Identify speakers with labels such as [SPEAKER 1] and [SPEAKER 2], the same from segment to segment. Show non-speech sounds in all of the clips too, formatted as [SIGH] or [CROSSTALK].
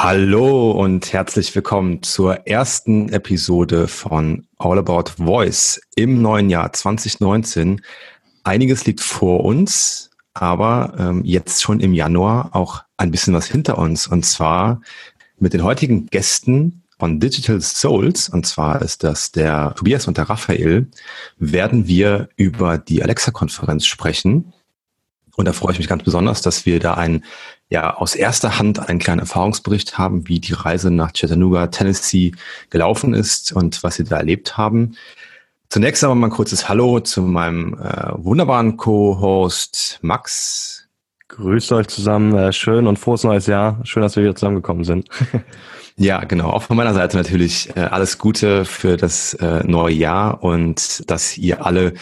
[SPEAKER 1] Hallo und herzlich willkommen zur ersten Episode von All About Voice im neuen Jahr 2019. Einiges liegt vor uns, aber ähm, jetzt schon im Januar auch ein bisschen was hinter uns. Und zwar mit den heutigen Gästen von Digital Souls, und zwar ist das der Tobias und der Raphael, werden wir über die Alexa-Konferenz sprechen. Und da freue ich mich ganz besonders, dass wir da ein ja aus erster Hand einen kleinen Erfahrungsbericht haben, wie die Reise nach Chattanooga, Tennessee gelaufen ist und was sie da erlebt haben. Zunächst aber mal ein kurzes Hallo zu meinem äh, wunderbaren Co-Host Max.
[SPEAKER 2] Grüßt euch zusammen, äh, schön und frohes neues Jahr. Schön, dass wir wieder zusammengekommen sind. [LAUGHS]
[SPEAKER 1] ja, genau. Auch von meiner Seite natürlich äh, alles Gute für das äh, neue Jahr und dass ihr alle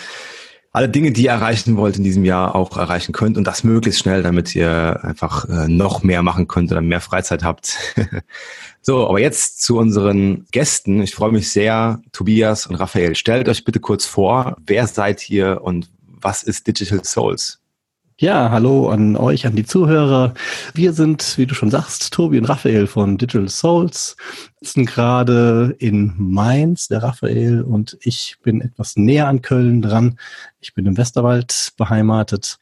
[SPEAKER 1] alle Dinge, die ihr erreichen wollt in diesem Jahr, auch erreichen könnt und das möglichst schnell, damit ihr einfach äh, noch mehr machen könnt oder mehr Freizeit habt. [LAUGHS] so, aber jetzt zu unseren Gästen. Ich freue mich sehr, Tobias und Raphael. Stellt euch bitte kurz vor, wer seid ihr und was ist Digital Souls?
[SPEAKER 3] Ja, hallo an euch, an die Zuhörer. Wir sind, wie du schon sagst, Tobi und Raphael von Digital Souls, sitzen gerade in Mainz, der Raphael und ich bin etwas näher an Köln dran. Ich bin im Westerwald beheimatet.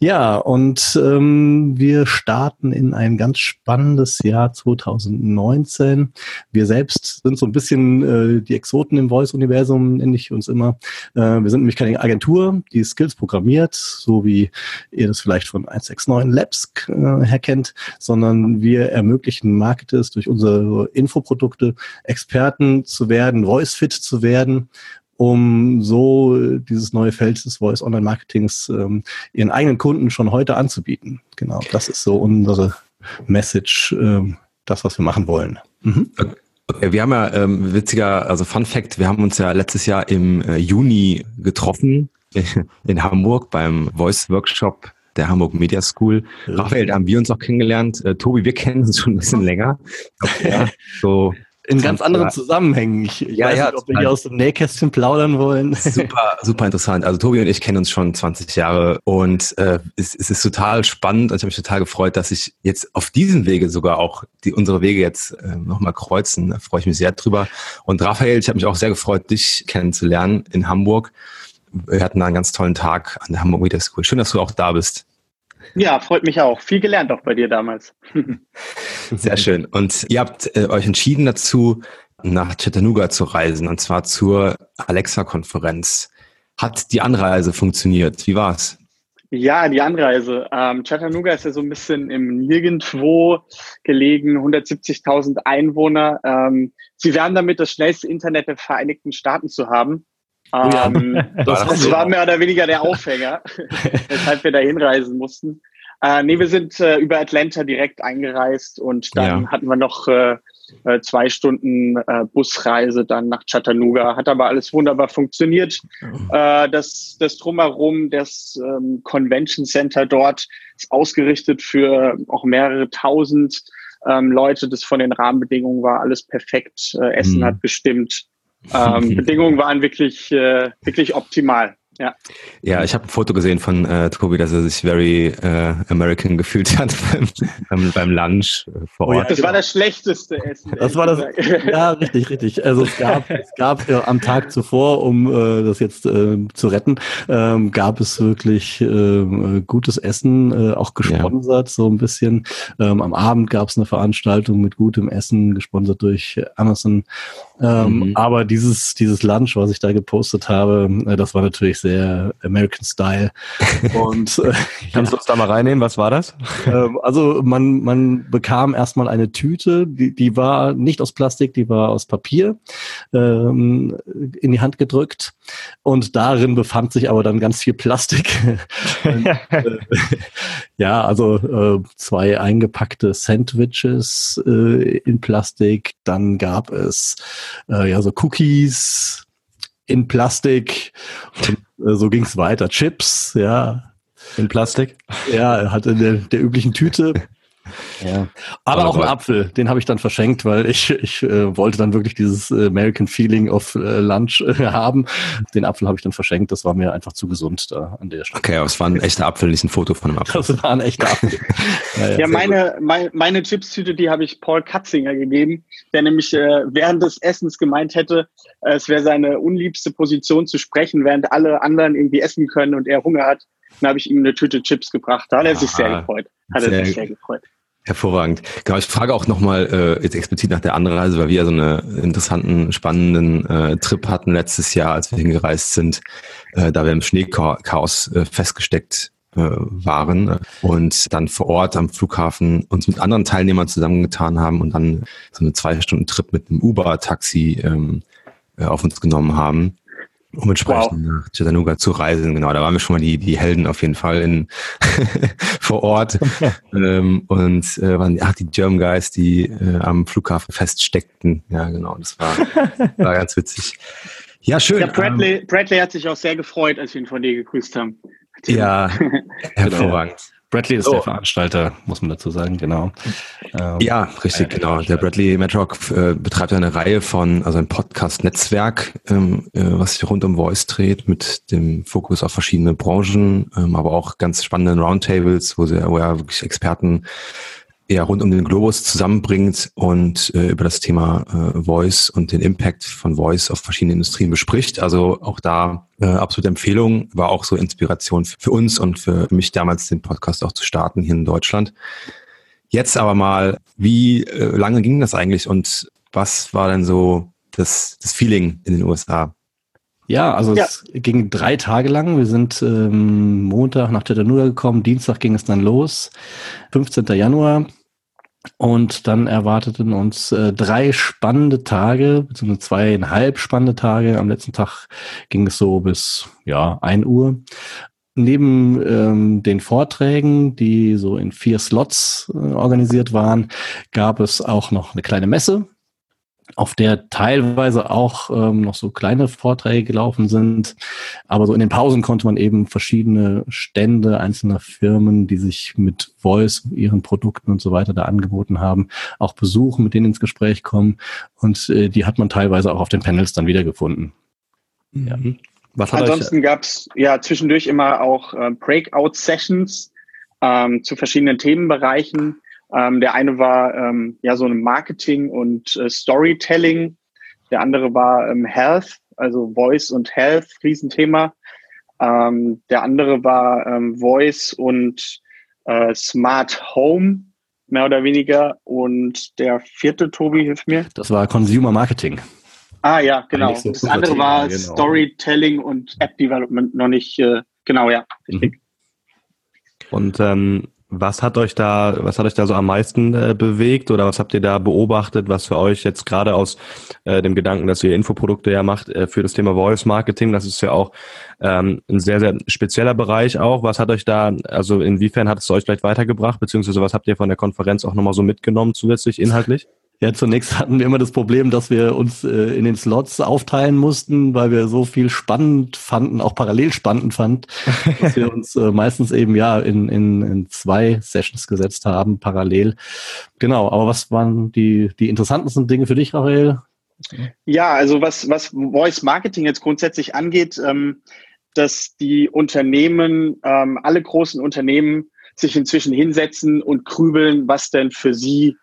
[SPEAKER 3] Ja, und ähm, wir starten in ein ganz spannendes Jahr 2019. Wir selbst sind so ein bisschen äh, die Exoten im Voice-Universum, nenne ich uns immer. Äh, wir sind nämlich keine Agentur, die Skills programmiert, so wie ihr das vielleicht von 169 Labs äh, her kennt, sondern wir ermöglichen Marketers durch unsere Infoprodukte Experten zu werden, Voice-Fit zu werden um so dieses neue Feld des Voice Online Marketings ähm, ihren eigenen Kunden schon heute anzubieten. Genau, das ist so unsere Message, ähm, das, was wir machen wollen. Mhm.
[SPEAKER 1] Okay, wir haben ja ähm, witziger, also Fun Fact, wir haben uns ja letztes Jahr im äh, Juni getroffen [LAUGHS] in Hamburg beim Voice Workshop der Hamburg Media School. Raphael, da haben wir uns auch kennengelernt. Äh, Tobi, wir kennen uns schon ein bisschen länger. [LAUGHS]
[SPEAKER 3] Ja, so in ganz anderen Zusammenhängen. Ich, ich ja, weiß ja, nicht, ob wir hier aus dem Nähkästchen plaudern wollen.
[SPEAKER 1] Super, [LAUGHS] super interessant. Also Tobi und ich kennen uns schon 20 Jahre und äh, es, es ist total spannend und ich habe mich total gefreut, dass ich jetzt auf diesem Wege sogar auch die unsere Wege jetzt äh, nochmal kreuzen. Da freue ich mich sehr drüber. Und Raphael, ich habe mich auch sehr gefreut, dich kennenzulernen in Hamburg. Wir hatten da einen ganz tollen Tag an der Hamburg Media School. Schön, dass du auch da bist.
[SPEAKER 4] Ja, freut mich auch. Viel gelernt auch bei dir damals. [LAUGHS]
[SPEAKER 1] Sehr schön. Und ihr habt äh, euch entschieden dazu, nach Chattanooga zu reisen, und zwar zur Alexa-Konferenz. Hat die Anreise funktioniert? Wie war's?
[SPEAKER 4] Ja, die Anreise. Ähm, Chattanooga ist ja so ein bisschen im Nirgendwo gelegen, 170.000 Einwohner. Ähm, sie werden damit das schnellste Internet der Vereinigten Staaten zu haben. Oh ähm, [LAUGHS] das, das war mehr oder weniger der Aufhänger, [LAUGHS] weshalb wir da hinreisen mussten. Äh, nee, wir sind äh, über Atlanta direkt eingereist und dann ja. hatten wir noch äh, äh, zwei Stunden äh, Busreise dann nach Chattanooga. Hat aber alles wunderbar funktioniert. Äh, das, das Drumherum, das ähm, Convention Center dort ist ausgerichtet für auch mehrere tausend ähm, Leute. Das von den Rahmenbedingungen war alles perfekt. Äh, Essen mhm. hat gestimmt. Ähm, [LAUGHS] Bedingungen waren wirklich, äh, wirklich optimal. Ja,
[SPEAKER 1] ja ich habe ein Foto gesehen von äh, Tobi, dass er sich very äh, American gefühlt hat [LAUGHS] beim, beim, Lunch äh, vor
[SPEAKER 4] Ort. Oh ja, das war das schlechteste Essen.
[SPEAKER 3] Das war das, ja, richtig, richtig. Also es gab, [LAUGHS] es gab äh, am Tag zuvor, um äh, das jetzt äh, zu retten, ähm, gab es wirklich äh, gutes Essen, äh, auch gesponsert ja. so ein bisschen. Ähm, am Abend gab es eine Veranstaltung mit gutem Essen, gesponsert durch Amazon. Ähm, mhm. Aber dieses, dieses Lunch, was ich da gepostet habe, äh, das war natürlich sehr American Style.
[SPEAKER 2] Und äh, [LAUGHS] kannst du uns da mal reinnehmen? Was war das? [LAUGHS]
[SPEAKER 3] Ähm, also man, man bekam erstmal eine Tüte, die, die war nicht aus Plastik, die war aus Papier ähm, in die Hand gedrückt. Und darin befand sich aber dann ganz viel Plastik. [LAUGHS] Und, äh, ja, also äh, zwei eingepackte Sandwiches äh, in Plastik. Dann gab es äh, ja so Cookies in Plastik. Und, so ging es weiter. Chips, ja.
[SPEAKER 2] In Plastik?
[SPEAKER 3] Ja, halt in der, der üblichen Tüte. Ja. Aber, Aber auch einen Apfel, den habe ich dann verschenkt, weil ich, ich äh, wollte dann wirklich dieses American Feeling of äh, Lunch äh, haben. Den Apfel habe ich dann verschenkt, das war mir einfach zu gesund da an der
[SPEAKER 1] Stelle. Okay, aber es war ein echter Apfel, nicht ein Foto von einem [LAUGHS] Apfel.
[SPEAKER 3] Das war ein echter Apfel. [LAUGHS]
[SPEAKER 4] ja, ja, ja meine, meine, meine Chipstüte, die habe ich Paul Katzinger gegeben, der nämlich äh, während des Essens gemeint hätte, äh, es wäre seine unliebste Position zu sprechen, während alle anderen irgendwie essen können und er Hunger hat. Dann habe ich ihm eine Tüte Chips gebracht. Da hat er sich sehr gefreut. Hat er sich sehr gefreut.
[SPEAKER 1] Hervorragend. Genau, ich frage auch nochmal äh, jetzt explizit nach der Anreise, weil wir ja so einen interessanten, spannenden äh, Trip hatten letztes Jahr, als wir hingereist sind, äh, da wir im Schneechaos äh, festgesteckt äh, waren und dann vor Ort am Flughafen uns mit anderen Teilnehmern zusammengetan haben und dann so eine zwei Stunden Trip mit einem Uber-Taxi ähm, äh, auf uns genommen haben um entsprechend wow. nach Chattanooga zu reisen. Genau, da waren wir schon mal die, die Helden auf jeden Fall in [LAUGHS] vor Ort. [LAUGHS] ähm, und äh, waren ach, die German Guys, die äh, am Flughafen feststeckten. Ja, genau, das war, [LAUGHS] war ganz witzig. Ja, schön. Ja,
[SPEAKER 4] Bradley, ähm, Bradley hat sich auch sehr gefreut, als wir ihn von dir gegrüßt haben.
[SPEAKER 1] Ja, hervorragend.
[SPEAKER 3] Bradley ist oh. der Veranstalter, muss man dazu sagen, genau.
[SPEAKER 1] Ähm, ja, richtig, genau. Der Bradley Madrock äh, betreibt eine Reihe von, also ein Podcast-Netzwerk, ähm, äh, was sich rund um Voice dreht, mit dem Fokus auf verschiedene Branchen, ähm, aber auch ganz spannenden Roundtables, wo, sie, wo er wirklich Experten ja rund um den Globus zusammenbringt und äh, über das Thema äh, Voice und den Impact von Voice auf verschiedene Industrien bespricht. Also auch da äh, absolute Empfehlung, war auch so Inspiration für uns und für mich damals den Podcast auch zu starten hier in Deutschland. Jetzt aber mal, wie äh, lange ging das eigentlich und was war denn so das, das Feeling in den USA?
[SPEAKER 3] Ja, also ja. es ging drei Tage lang. Wir sind ähm, Montag nach Chattanooga gekommen, Dienstag ging es dann los, 15. Januar. Und dann erwarteten uns äh, drei spannende Tage, beziehungsweise zweieinhalb spannende Tage. Am letzten Tag ging es so bis ja ein Uhr. Neben ähm, den Vorträgen, die so in vier Slots äh, organisiert waren, gab es auch noch eine kleine Messe, auf der teilweise auch ähm, noch so kleine Vorträge gelaufen sind. Aber so in den Pausen konnte man eben verschiedene Stände einzelner Firmen, die sich mit Voice, ihren Produkten und so weiter da angeboten haben, auch besuchen, mit denen ins Gespräch kommen. Und äh, die hat man teilweise auch auf den Panels dann wiedergefunden.
[SPEAKER 4] Ja. Mhm. Was Ansonsten gab es ja zwischendurch immer auch äh, Breakout-Sessions ähm, zu verschiedenen Themenbereichen ähm, der eine war ähm, ja so ein Marketing und äh, Storytelling. Der andere war ähm, Health, also Voice und Health, Riesenthema. Ähm, der andere war ähm, Voice und äh, Smart Home, mehr oder weniger. Und der vierte, Tobi, hilf mir.
[SPEAKER 3] Das war Consumer Marketing.
[SPEAKER 4] Ah ja, genau. So das andere Thema, war genau. Storytelling und App Development, noch nicht, äh, genau, ja, richtig. Mhm.
[SPEAKER 2] Und ähm, was hat euch da, was hat euch da so am meisten äh, bewegt oder was habt ihr da beobachtet, was für euch jetzt gerade aus äh, dem Gedanken, dass ihr Infoprodukte ja macht äh, für das Thema Voice Marketing, das ist ja auch ähm, ein sehr, sehr spezieller Bereich auch. Was hat euch da, also inwiefern hat es euch vielleicht weitergebracht, beziehungsweise was habt ihr von der Konferenz auch nochmal so mitgenommen zusätzlich inhaltlich?
[SPEAKER 3] Ja, zunächst hatten wir immer das Problem, dass wir uns äh, in den Slots aufteilen mussten, weil wir so viel spannend fanden, auch parallel spannend fand, [LAUGHS] dass wir uns äh, meistens eben ja in, in, in zwei Sessions gesetzt haben, parallel. Genau, aber was waren die, die interessantesten Dinge für dich, Raphael?
[SPEAKER 4] Ja, also was, was Voice Marketing jetzt grundsätzlich angeht, ähm, dass die Unternehmen, ähm, alle großen Unternehmen sich inzwischen hinsetzen und grübeln, was denn für sie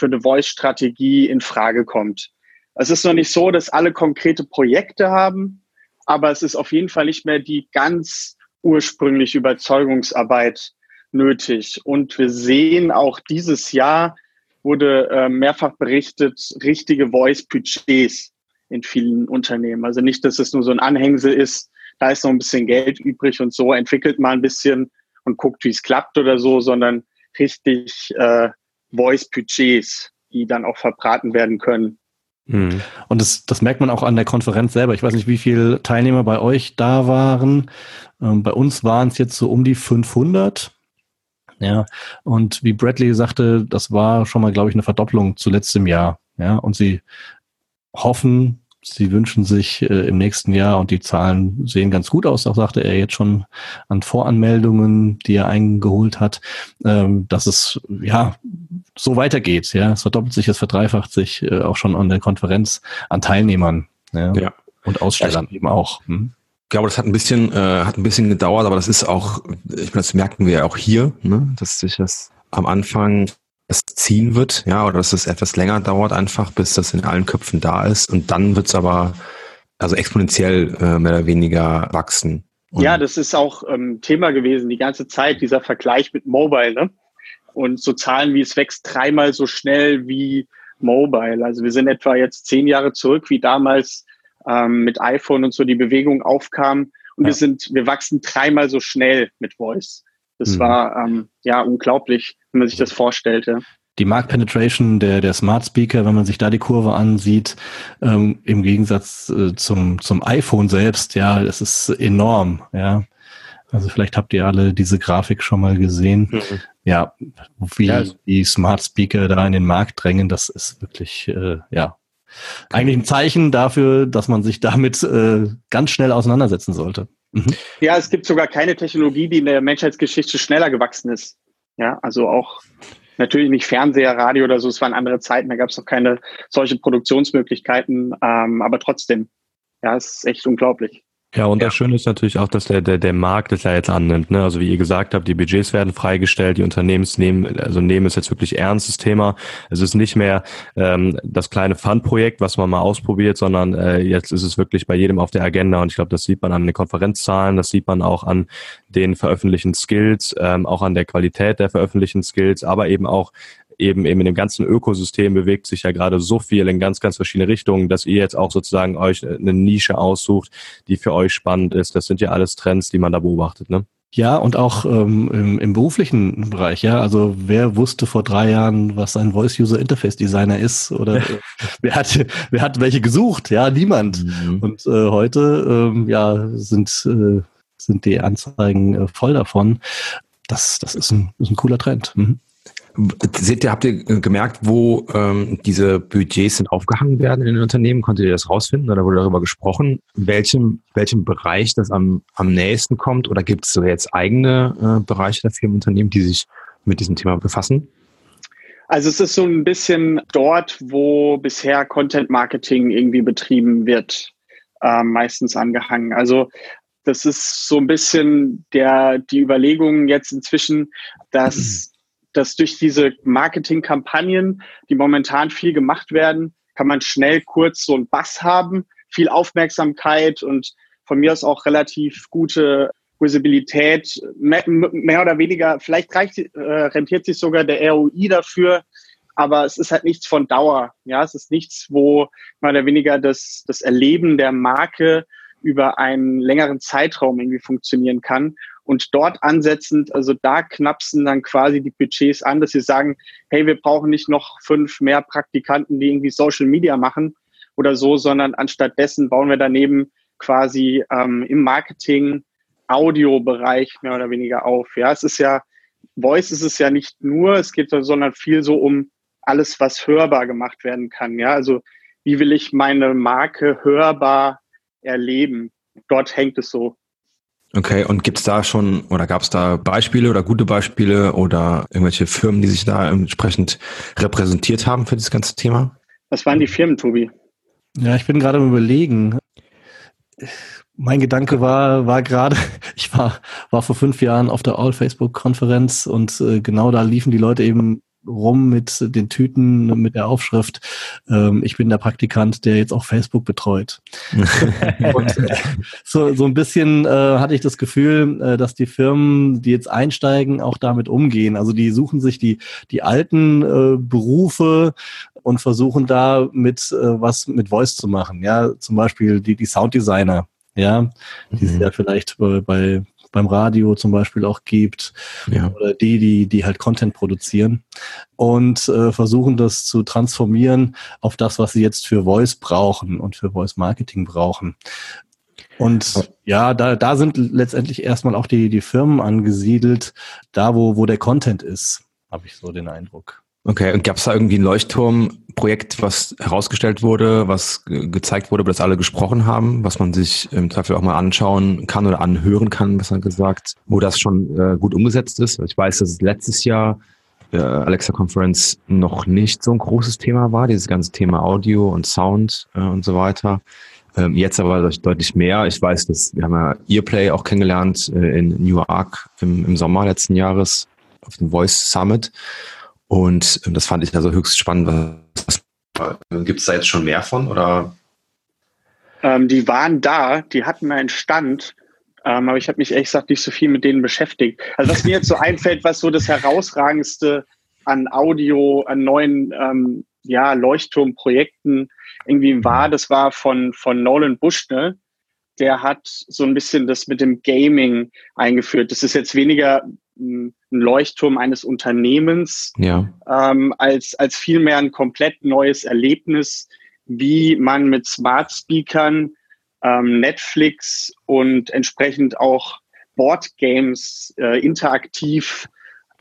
[SPEAKER 4] für eine Voice-Strategie in Frage kommt. Es ist noch nicht so, dass alle konkrete Projekte haben, aber es ist auf jeden Fall nicht mehr die ganz ursprüngliche Überzeugungsarbeit nötig. Und wir sehen auch dieses Jahr wurde äh, mehrfach berichtet, richtige Voice-Budgets in vielen Unternehmen. Also nicht, dass es nur so ein Anhängsel ist, da ist noch ein bisschen Geld übrig und so entwickelt man ein bisschen und guckt, wie es klappt oder so, sondern richtig äh, Voice-Budgets, die dann auch verbraten werden können.
[SPEAKER 3] Mhm. Und das, das merkt man auch an der Konferenz selber. Ich weiß nicht, wie viele Teilnehmer bei euch da waren. Ähm, bei uns waren es jetzt so um die 500. Ja, und wie Bradley sagte, das war schon mal, glaube ich, eine Verdopplung zu letztem Jahr. Ja, und sie hoffen Sie wünschen sich äh, im nächsten Jahr, und die Zahlen sehen ganz gut aus, auch sagte er jetzt schon an Voranmeldungen, die er eingeholt hat, ähm, dass es ja so weitergeht. Ja, es verdoppelt sich, es verdreifacht sich äh, auch schon an der Konferenz an Teilnehmern. Ja. ja. Und Ausstellern ja, eben auch. Hm?
[SPEAKER 1] Ich glaube, das hat ein bisschen, äh, hat ein bisschen gedauert, aber das ist auch, ich meine, das merken wir ja auch hier, ne, dass sich das am Anfang ziehen wird, ja, oder dass es etwas länger dauert einfach, bis das in allen Köpfen da ist. Und dann wird es aber also exponentiell äh, mehr oder weniger wachsen.
[SPEAKER 4] Und ja, das ist auch ähm, Thema gewesen die ganze Zeit, dieser Vergleich mit Mobile, ne? Und so Zahlen wie es wächst dreimal so schnell wie Mobile. Also wir sind etwa jetzt zehn Jahre zurück, wie damals ähm, mit iPhone und so die Bewegung aufkam. Und ja. wir sind, wir wachsen dreimal so schnell mit Voice. Das mhm. war ähm, ja unglaublich, wenn man sich das vorstellte.
[SPEAKER 3] Die Marktpenetration der, der Smart Speaker, wenn man sich da die Kurve ansieht, ähm, im Gegensatz äh, zum, zum iPhone selbst, ja, es ist enorm, ja. Also vielleicht habt ihr alle diese Grafik schon mal gesehen. Mhm. Ja, wie ja. die Smart Speaker da in den Markt drängen, das ist wirklich, äh, ja, eigentlich ein Zeichen dafür, dass man sich damit äh, ganz schnell auseinandersetzen sollte.
[SPEAKER 4] Mhm. Ja, es gibt sogar keine Technologie, die in der Menschheitsgeschichte schneller gewachsen ist. Ja, also auch natürlich nicht Fernseher, Radio oder so, es waren andere Zeiten, da gab es noch keine solche Produktionsmöglichkeiten, ähm, aber trotzdem, ja, es ist echt unglaublich.
[SPEAKER 2] Ja, und ja. das Schöne ist natürlich auch, dass der, der, der Markt es ja jetzt annimmt. Ne? Also wie ihr gesagt habt, die Budgets werden freigestellt, die Unternehmens nehmen, also nehmen es jetzt wirklich ernstes Thema. Es ist nicht mehr ähm, das kleine Fun-Projekt, was man mal ausprobiert, sondern äh, jetzt ist es wirklich bei jedem auf der Agenda. Und ich glaube, das sieht man an den Konferenzzahlen, das sieht man auch an den veröffentlichten Skills, ähm, auch an der Qualität der veröffentlichten Skills, aber eben auch eben, eben in dem ganzen Ökosystem bewegt sich ja gerade so viel in ganz, ganz verschiedene Richtungen, dass ihr jetzt auch sozusagen euch eine Nische aussucht, die für euch spannend ist. Das sind ja alles Trends, die man da beobachtet, ne?
[SPEAKER 3] Ja, und auch ähm, im, im beruflichen Bereich, ja. Also wer wusste vor drei Jahren, was ein Voice-User-Interface-Designer ist? Oder [LAUGHS] wer hat wer hat welche gesucht? Ja, niemand. Mhm. Und äh, heute ähm, ja sind, äh, sind die Anzeigen äh, voll davon. Das, das ist ein, ist ein cooler Trend. Mhm.
[SPEAKER 1] Seht ihr, habt ihr gemerkt, wo ähm, diese Budgets sind aufgehangen werden in den Unternehmen? Konntet ihr das rausfinden oder wurde darüber gesprochen? Welchem, welchem Bereich das am, am nächsten kommt? Oder gibt es so jetzt eigene äh, Bereiche der Firmenunternehmen, die sich mit diesem Thema befassen?
[SPEAKER 4] Also es ist so ein bisschen dort, wo bisher Content Marketing irgendwie betrieben wird, äh, meistens angehangen. Also das ist so ein bisschen der, die Überlegung jetzt inzwischen, dass dass durch diese Marketingkampagnen, die momentan viel gemacht werden, kann man schnell kurz so einen Bass haben, viel Aufmerksamkeit und von mir aus auch relativ gute Visibilität, mehr, oder weniger, vielleicht reicht, äh, rentiert sich sogar der ROI dafür, aber es ist halt nichts von Dauer. Ja, es ist nichts, wo mehr oder weniger das, das Erleben der Marke über einen längeren Zeitraum irgendwie funktionieren kann. Und dort ansetzend, also da knapsen dann quasi die Budgets an, dass sie sagen, hey, wir brauchen nicht noch fünf mehr Praktikanten, die irgendwie Social Media machen oder so, sondern anstatt dessen bauen wir daneben quasi ähm, im Marketing Audiobereich mehr oder weniger auf. Ja, es ist ja, Voice ist es ja nicht nur, es geht sondern viel so um alles, was hörbar gemacht werden kann. Ja, also wie will ich meine Marke hörbar erleben? Dort hängt es so
[SPEAKER 1] Okay, und gibt's da schon oder gab es da Beispiele oder gute Beispiele oder irgendwelche Firmen, die sich da entsprechend repräsentiert haben für das ganze Thema?
[SPEAKER 4] Was waren die Firmen, Tobi?
[SPEAKER 3] Ja, ich bin gerade am überlegen. Mein Gedanke war, war gerade, [LAUGHS] ich war, war vor fünf Jahren auf der All-Facebook-Konferenz und äh, genau da liefen die Leute eben rum mit den Tüten, mit der Aufschrift, ähm, ich bin der Praktikant, der jetzt auch Facebook betreut. [LAUGHS] und äh, so, so ein bisschen äh, hatte ich das Gefühl, äh, dass die Firmen, die jetzt einsteigen, auch damit umgehen. Also die suchen sich die, die alten äh, Berufe und versuchen da mit äh, was mit Voice zu machen. Ja, zum Beispiel die, die Sounddesigner. Ja, die mhm. es ja vielleicht bei, bei beim Radio zum Beispiel auch gibt. Ja. Oder die, die, die halt Content produzieren und äh, versuchen das zu transformieren auf das, was sie jetzt für Voice brauchen und für Voice Marketing brauchen. Und ja, da, da sind letztendlich erstmal auch die, die Firmen angesiedelt, da wo, wo der Content ist, habe ich so den Eindruck.
[SPEAKER 1] Okay, und gab es da irgendwie ein Leuchtturmprojekt, was herausgestellt wurde, was gezeigt wurde, über das alle gesprochen haben, was man sich im Zweifel auch mal anschauen kann oder anhören kann, besser gesagt, wo das schon äh, gut umgesetzt ist? Ich weiß, dass es letztes Jahr äh, Alexa Conference noch nicht so ein großes Thema war, dieses ganze Thema Audio und Sound äh, und so weiter. Ähm, jetzt aber deutlich mehr. Ich weiß, dass wir haben ja Earplay auch kennengelernt äh, in New York im, im Sommer letzten Jahres auf dem Voice Summit. Und ähm, das fand ich also höchst spannend. Gibt es da jetzt schon mehr von oder?
[SPEAKER 4] Ähm, die waren da, die hatten einen Stand, ähm, aber ich habe mich ehrlich gesagt nicht so viel mit denen beschäftigt. Also was mir jetzt so [LAUGHS] einfällt, was so das herausragendste an Audio, an neuen ähm, ja, Leuchtturmprojekten irgendwie war, das war von, von Nolan Bushnell. Der hat so ein bisschen das mit dem Gaming eingeführt. Das ist jetzt weniger ein Leuchtturm eines Unternehmens, ja. ähm, als, als vielmehr ein komplett neues Erlebnis, wie man mit Smart Speakern ähm, Netflix und entsprechend auch Boardgames äh, interaktiv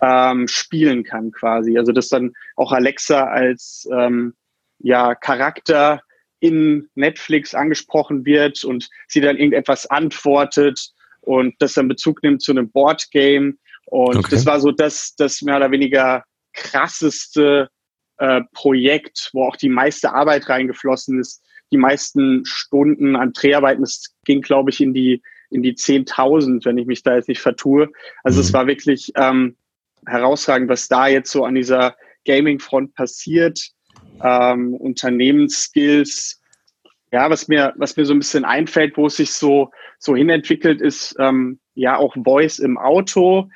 [SPEAKER 4] ähm, spielen kann quasi. Also dass dann auch Alexa als ähm, ja, Charakter in Netflix angesprochen wird und sie dann irgendetwas antwortet und das dann Bezug nimmt zu einem Boardgame und okay. das war so das, das mehr oder weniger krasseste äh, Projekt, wo auch die meiste Arbeit reingeflossen ist, die meisten Stunden an Dreharbeiten. Es ging, glaube ich, in die in die 10.000, wenn ich mich da jetzt nicht vertue. Also mhm. es war wirklich ähm, herausragend, was da jetzt so an dieser Gaming-Front passiert. Ähm, Unternehmensskills. Ja, was mir, was mir so ein bisschen einfällt, wo es sich so, so hinentwickelt, ist ähm, ja auch Voice im Auto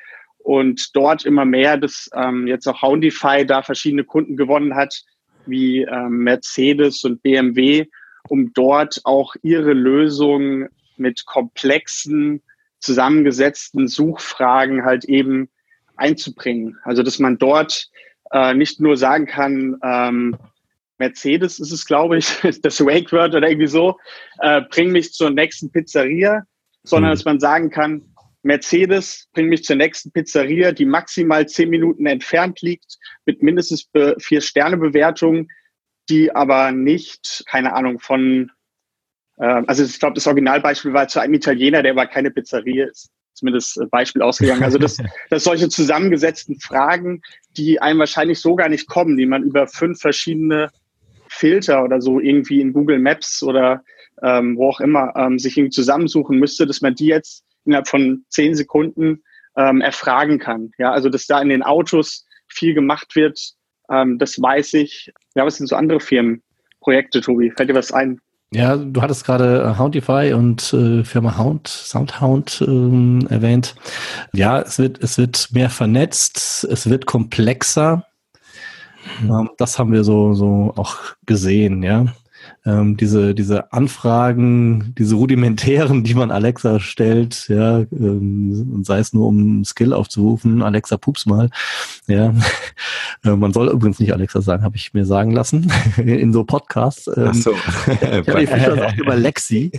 [SPEAKER 4] und dort immer mehr, dass ähm, jetzt auch Houndify da verschiedene Kunden gewonnen hat, wie ähm, Mercedes und BMW, um dort auch ihre Lösung mit komplexen, zusammengesetzten Suchfragen halt eben einzubringen. Also dass man dort äh, nicht nur sagen kann, ähm, Mercedes ist es, glaube ich, [LAUGHS] das Wake Word oder irgendwie so, äh, bring mich zur nächsten Pizzeria, sondern mhm. dass man sagen kann, Mercedes bringt mich zur nächsten Pizzeria, die maximal zehn Minuten entfernt liegt, mit mindestens vier Sterne Bewertung, die aber nicht, keine Ahnung, von, äh, also ich glaube, das Originalbeispiel war zu einem Italiener, der aber keine Pizzeria ist. Zumindest Beispiel ausgegangen. Also das, [LAUGHS] das solche zusammengesetzten Fragen, die einem wahrscheinlich so gar nicht kommen, die man über fünf verschiedene Filter oder so irgendwie in Google Maps oder ähm, wo auch immer ähm, sich irgendwie zusammensuchen müsste, dass man die jetzt innerhalb von zehn Sekunden ähm, erfragen kann. Ja, also dass da in den Autos viel gemacht wird, ähm, das weiß ich. Ja, was sind so andere Firmenprojekte, Tobi? Fällt dir was ein?
[SPEAKER 3] Ja, du hattest gerade äh, Houndify und äh, Firma Hound, Soundhound ähm, erwähnt. Ja, es wird, es wird mehr vernetzt, es wird komplexer. Mhm. Das haben wir so, so auch gesehen, ja ähm, diese, diese Anfragen, diese rudimentären, die man Alexa stellt, ja, ähm, sei es nur um Skill aufzurufen, Alexa pups mal, ja. [LAUGHS] Äh, man soll übrigens nicht Alexa sagen, habe ich mir sagen lassen, [LAUGHS] in so Podcasts. Ähm, Ach so. [LAUGHS] ich habe auch über Lexi.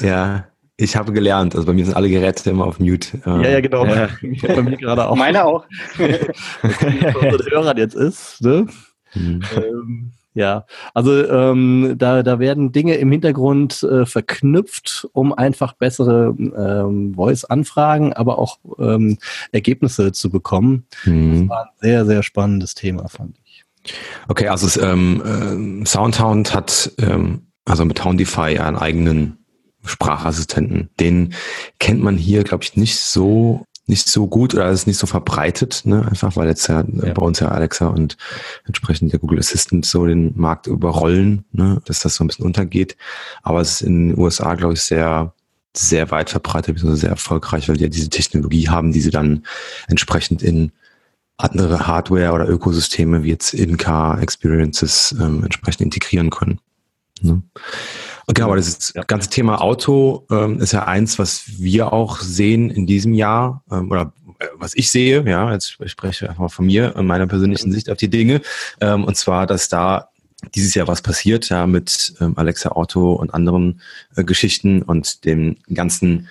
[SPEAKER 1] Ja. Ich habe gelernt, also bei mir sind alle Geräte immer auf Mute.
[SPEAKER 3] Ja, ja, genau. Ja. bei mir gerade auch.
[SPEAKER 4] Meine auch.
[SPEAKER 3] Was Hörern jetzt ist, ne? Mhm. Ähm, ja, also ähm, da, da werden Dinge im Hintergrund äh, verknüpft, um einfach bessere ähm, Voice-Anfragen, aber auch ähm, Ergebnisse zu bekommen. Mhm. Das war ein sehr, sehr spannendes Thema, fand ich.
[SPEAKER 1] Okay, also es, ähm, äh, Soundhound hat ähm, also mit Houndify einen eigenen Sprachassistenten. Den kennt man hier, glaube ich, nicht so nicht so gut oder ist nicht so verbreitet, ne? einfach weil jetzt ja, ja, bei uns ja Alexa und entsprechend der Google Assistant so den Markt überrollen, ne? dass das so ein bisschen untergeht. Aber es ist in den USA, glaube ich, sehr, sehr weit verbreitet, sehr erfolgreich, weil die ja diese Technologie haben, die sie dann entsprechend in andere Hardware oder Ökosysteme wie jetzt In-Car Experiences ähm, entsprechend integrieren können. Ne? Genau, aber das ja. ganze Thema Auto ähm, ist ja eins, was wir auch sehen in diesem Jahr ähm, oder äh, was ich sehe, ja, jetzt ich spreche einfach mal von mir und meiner persönlichen Sicht auf die Dinge, ähm, und zwar, dass da dieses Jahr was passiert, ja, mit ähm, Alexa Auto und anderen äh, Geschichten und dem ganzen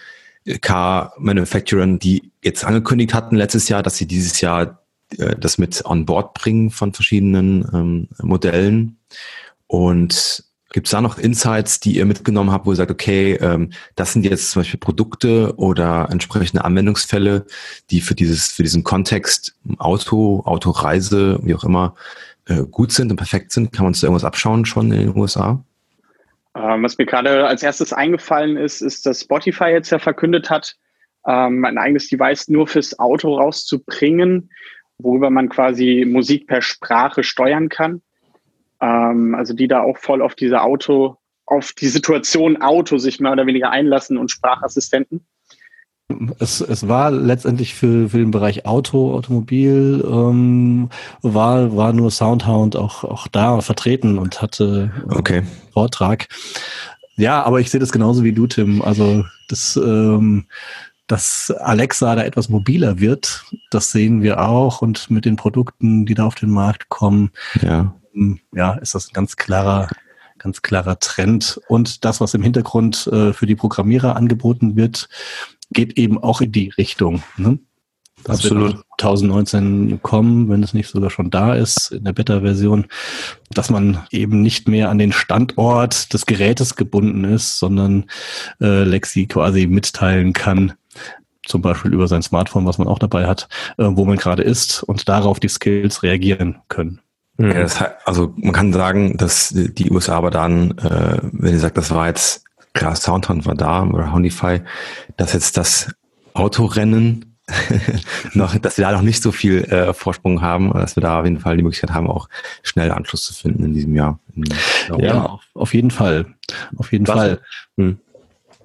[SPEAKER 1] Car Manufacturern, die jetzt angekündigt hatten letztes Jahr, dass sie dieses Jahr äh, das mit on board bringen von verschiedenen ähm, Modellen. Und Gibt es da noch Insights, die ihr mitgenommen habt, wo ihr sagt, okay, ähm, das sind jetzt zum Beispiel Produkte oder entsprechende Anwendungsfälle, die für dieses, für diesen Kontext Auto, Autoreise, wie auch immer, äh, gut sind und perfekt sind? Kann man uns da irgendwas abschauen schon in den USA?
[SPEAKER 4] Ähm, was mir gerade als erstes eingefallen ist, ist, dass Spotify jetzt ja verkündet hat, ähm, ein eigenes Device nur fürs Auto rauszubringen, worüber man quasi Musik per Sprache steuern kann. Ähm, also die da auch voll auf diese Auto, auf die Situation Auto sich mehr oder weniger einlassen und Sprachassistenten.
[SPEAKER 3] Es, es war letztendlich für, für den Bereich Auto, Automobil, ähm, war, war nur Soundhound auch, auch da vertreten und hatte
[SPEAKER 1] äh, okay.
[SPEAKER 3] Vortrag. Ja, aber ich sehe das genauso wie du, Tim. Also das, ähm, dass Alexa da etwas mobiler wird, das sehen wir auch und mit den Produkten, die da auf den Markt kommen,
[SPEAKER 1] ja,
[SPEAKER 3] ähm, ja ist das ein ganz klarer, ganz klarer Trend. Und das, was im Hintergrund äh, für die Programmierer angeboten wird, geht eben auch in die Richtung. Ne? Das
[SPEAKER 1] Absolut.
[SPEAKER 3] wird 2019 kommen, wenn es nicht sogar schon da ist in der Beta-Version, dass man eben nicht mehr an den Standort des Gerätes gebunden ist, sondern äh, Lexi quasi mitteilen kann, zum Beispiel über sein Smartphone, was man auch dabei hat, äh, wo man gerade ist und darauf die Skills reagieren können.
[SPEAKER 1] Ja, das, also man kann sagen, dass die USA aber dann, äh, wenn ihr sagt, das war jetzt klar, Soundhound war da oder Honeyfy, dass jetzt das Autorennen [LAUGHS] noch, dass wir da noch nicht so viel äh, Vorsprung haben, dass wir da auf jeden Fall die Möglichkeit haben, auch schnell Anschluss zu finden in diesem Jahr.
[SPEAKER 3] Ja, auf, auf jeden Fall. Auf jeden Was? Fall. Hm.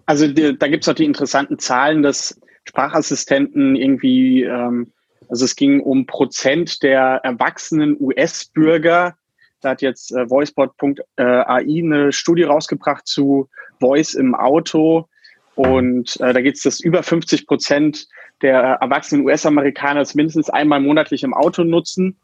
[SPEAKER 4] Also die, da gibt's auch die interessanten Zahlen, dass Sprachassistenten irgendwie, ähm, also es ging um Prozent der erwachsenen US-Bürger. Da hat jetzt äh, voicebot.ai eine Studie rausgebracht zu Voice im Auto. Und äh, da geht es, dass über 50 Prozent der erwachsenen US-Amerikaner es mindestens einmal monatlich im Auto nutzen.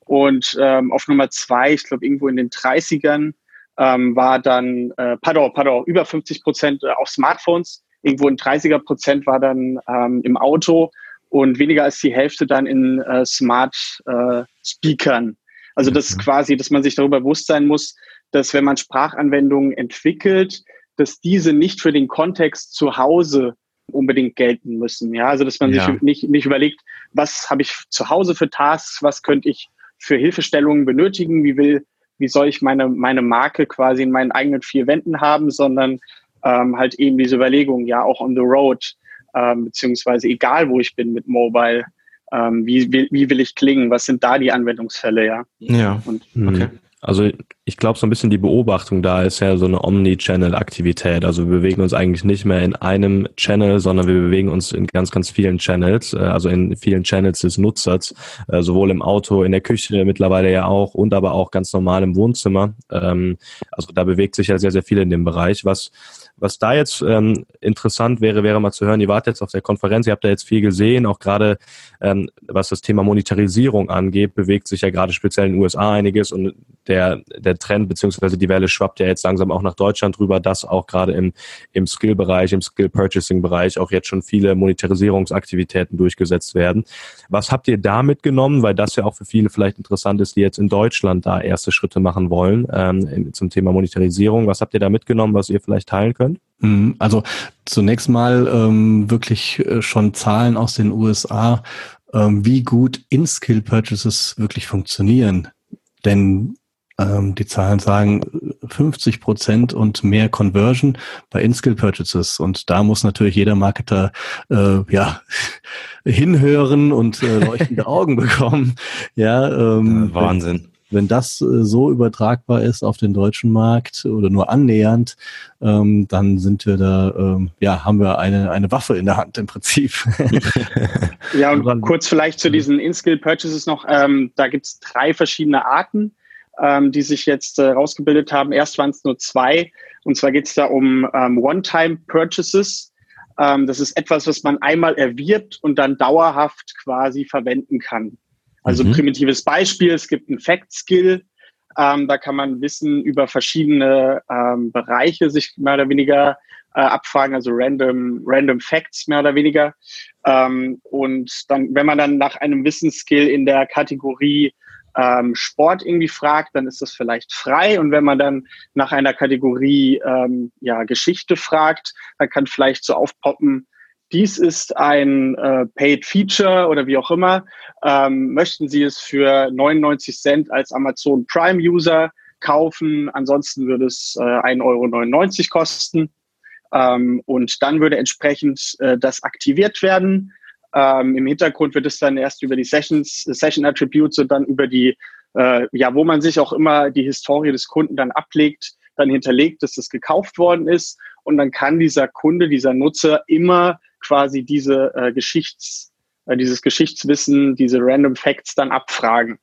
[SPEAKER 4] Und ähm, auf Nummer zwei, ich glaube irgendwo in den 30ern, ähm, war dann, äh, pardon, pardon, über 50 Prozent äh, auf Smartphones. Irgendwo in 30er Prozent war dann ähm, im Auto und weniger als die Hälfte dann in äh, Smart äh, Speakern. Also das ist mhm. quasi, dass man sich darüber bewusst sein muss, dass wenn man Sprachanwendungen entwickelt, dass diese nicht für den Kontext zu Hause unbedingt gelten müssen. Ja, also dass man ja. sich nicht, nicht überlegt, was habe ich zu Hause für Tasks, was könnte ich für Hilfestellungen benötigen, wie will, wie soll ich meine, meine Marke quasi in meinen eigenen vier Wänden haben, sondern ähm, halt eben diese Überlegung, ja, auch on the road, ähm, beziehungsweise egal wo ich bin mit Mobile, ähm, wie, wie, wie will ich klingen, was sind da die Anwendungsfälle, ja.
[SPEAKER 1] Ja.
[SPEAKER 2] Und, okay. Also ich glaube, so ein bisschen die Beobachtung da ist ja so eine Omni-Channel-Aktivität. Also wir bewegen uns eigentlich nicht mehr in einem Channel, sondern wir bewegen uns in ganz, ganz vielen Channels, äh, also in vielen Channels des Nutzers, äh, sowohl im Auto, in der Küche mittlerweile ja auch und aber auch ganz normal im Wohnzimmer. Ähm, also da bewegt sich ja sehr, sehr viel in dem Bereich, was was da jetzt ähm, interessant wäre, wäre mal zu hören, ihr wart jetzt auf der Konferenz, ihr habt da jetzt viel gesehen, auch gerade ähm, was das Thema Monetarisierung angeht, bewegt sich ja gerade speziell in den USA einiges und der, der Trend beziehungsweise die Welle schwappt ja jetzt langsam auch nach Deutschland rüber, dass auch gerade im, Skill-Bereich, im Skill-Purchasing-Bereich auch jetzt schon viele Monetarisierungsaktivitäten durchgesetzt werden. Was habt ihr da mitgenommen, weil das ja auch für viele vielleicht interessant ist, die jetzt in Deutschland da erste Schritte machen wollen ähm, zum Thema Monetarisierung. Was habt ihr da mitgenommen, was ihr vielleicht teilen könnt?
[SPEAKER 3] Mhm. Also zunächst mal ähm, wirklich äh, schon Zahlen aus den USA, ähm, wie gut In-Skill Purchases wirklich funktionieren. Denn ähm, die Zahlen sagen 50 Prozent und mehr Conversion bei In-Skill Purchases. Und da muss natürlich jeder Marketer äh, ja [LAUGHS] hinhören und äh, leuchtende [LAUGHS] Augen bekommen. Ja, ähm,
[SPEAKER 1] Wahnsinn
[SPEAKER 3] wenn das äh, so übertragbar ist auf den deutschen Markt oder nur annähernd, ähm, dann sind wir da, ähm, ja, haben wir eine, eine Waffe in der Hand im Prinzip. [LAUGHS]
[SPEAKER 4] ja, und kurz vielleicht zu diesen In-Skill-Purchases noch, ähm, da gibt es drei verschiedene Arten, ähm, die sich jetzt äh, rausgebildet haben. Erst waren es nur zwei, und zwar geht es da um ähm, One-Time-Purchases. Ähm, das ist etwas, was man einmal erwirbt und dann dauerhaft quasi verwenden kann. Also mhm. primitives Beispiel, es gibt ein Fact-Skill, ähm, da kann man Wissen über verschiedene ähm, Bereiche sich mehr oder weniger äh, abfragen, also random, random Facts mehr oder weniger. Ähm, und dann, wenn man dann nach einem Wissensskill in der Kategorie ähm, Sport irgendwie fragt, dann ist das vielleicht frei. Und wenn man dann nach einer Kategorie ähm, ja, Geschichte fragt, dann kann vielleicht so aufpoppen, dies ist ein äh, Paid Feature oder wie auch immer. Ähm, möchten Sie es für 99 Cent als Amazon Prime User kaufen? Ansonsten würde es äh, 1,99 Euro kosten. Ähm, und dann würde entsprechend äh, das aktiviert werden. Ähm, Im Hintergrund wird es dann erst über die Sessions, Session Attributes und dann über die, äh, ja, wo man sich auch immer die Historie des Kunden dann ablegt, dann hinterlegt, dass das gekauft worden ist. Und dann kann dieser Kunde, dieser Nutzer immer quasi diese äh, Geschichts, äh, dieses Geschichtswissen, diese Random Facts dann abfragen.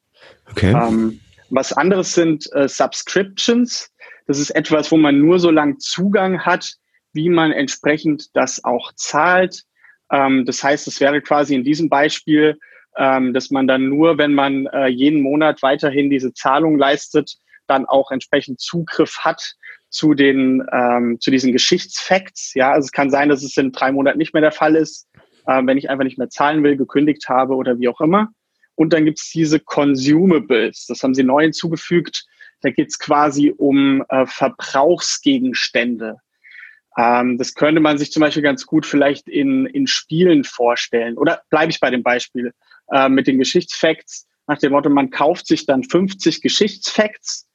[SPEAKER 4] Okay. Ähm, was anderes sind äh, Subscriptions. Das ist etwas, wo man nur so lang Zugang hat, wie man entsprechend das auch zahlt. Ähm, das heißt, es wäre quasi in diesem Beispiel, ähm, dass man dann nur, wenn man äh, jeden Monat weiterhin diese Zahlung leistet, dann auch entsprechend Zugriff hat zu den ähm, zu diesen Geschichtsfacts. Ja, also es kann sein, dass es in drei Monaten nicht mehr der Fall ist, äh, wenn ich einfach nicht mehr zahlen will, gekündigt habe oder wie auch immer. Und dann gibt es diese Consumables, das haben sie neu hinzugefügt. Da geht es quasi um äh, Verbrauchsgegenstände. Ähm, das könnte man sich zum Beispiel ganz gut vielleicht in, in Spielen vorstellen. Oder bleibe ich bei dem Beispiel äh, mit den Geschichtsfacts nach dem Motto, man kauft sich dann 50 Geschichtsfacts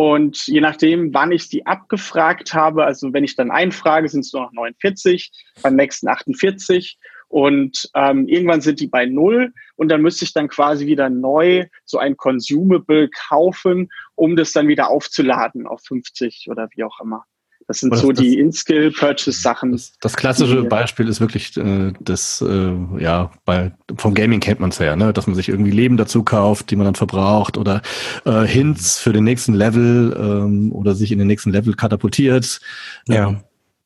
[SPEAKER 4] und je nachdem, wann ich sie abgefragt habe, also wenn ich dann einfrage, sind es nur noch 49, beim nächsten 48 und ähm, irgendwann sind die bei null und dann müsste ich dann quasi wieder neu so ein Consumable kaufen, um das dann wieder aufzuladen auf 50 oder wie auch immer. Das sind das, so die In-Skill-Purchase-Sachen.
[SPEAKER 3] Das, das, klassische Beispiel ist wirklich äh, das, äh, ja, bei, vom Gaming kennt man es ja, ne? dass man sich irgendwie Leben dazu kauft, die man dann verbraucht oder äh, Hints für den nächsten Level ähm, oder sich in den nächsten Level katapultiert. Ja. Ähm,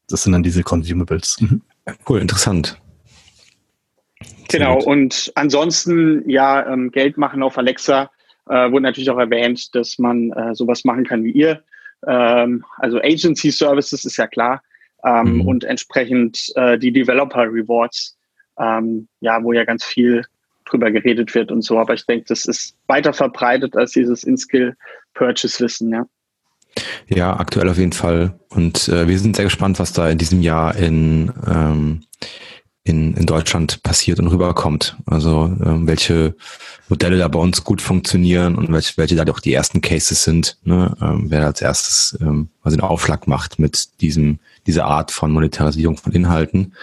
[SPEAKER 3] das sind dann diese Consumables. Mhm.
[SPEAKER 1] Cool, interessant.
[SPEAKER 4] Genau, und ansonsten, ja, ähm, Geld machen auf Alexa äh, wurde natürlich auch erwähnt, dass man äh, sowas machen kann wie ihr ähm, also Agency Services ist ja klar ähm, mhm. und entsprechend äh, die Developer Rewards, ähm, ja, wo ja ganz viel drüber geredet wird und so. Aber ich denke, das ist weiter verbreitet als dieses In-Skill-Purchase-Wissen, ja.
[SPEAKER 1] Ja, aktuell auf jeden Fall. Und äh, wir sind sehr gespannt, was da in diesem Jahr in ähm, in, in Deutschland passiert und rüberkommt. Also ähm, welche Modelle da bei uns gut funktionieren und welche, welche da auch die ersten Cases sind, ne? ähm, wer als erstes ähm, also einen Aufschlag macht mit diesem, dieser Art von Monetarisierung von Inhalten.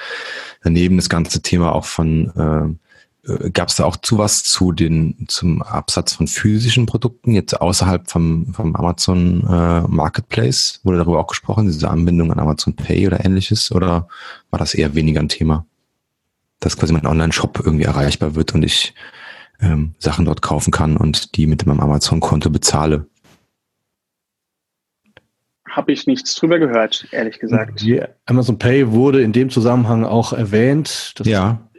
[SPEAKER 1] Daneben das ganze Thema auch von äh, äh Gab es da auch zu was zu den zum Absatz von physischen Produkten jetzt außerhalb vom, vom Amazon äh, Marketplace? Wurde darüber auch gesprochen, diese Anbindung an Amazon Pay oder ähnliches? Oder war das eher weniger ein Thema? Dass quasi mein Online-Shop irgendwie erreichbar wird und ich ähm, Sachen dort kaufen kann und die mit meinem Amazon-Konto bezahle.
[SPEAKER 4] Habe ich nichts drüber gehört, ehrlich gesagt.
[SPEAKER 3] Die Amazon Pay wurde in dem Zusammenhang auch erwähnt. Das ja.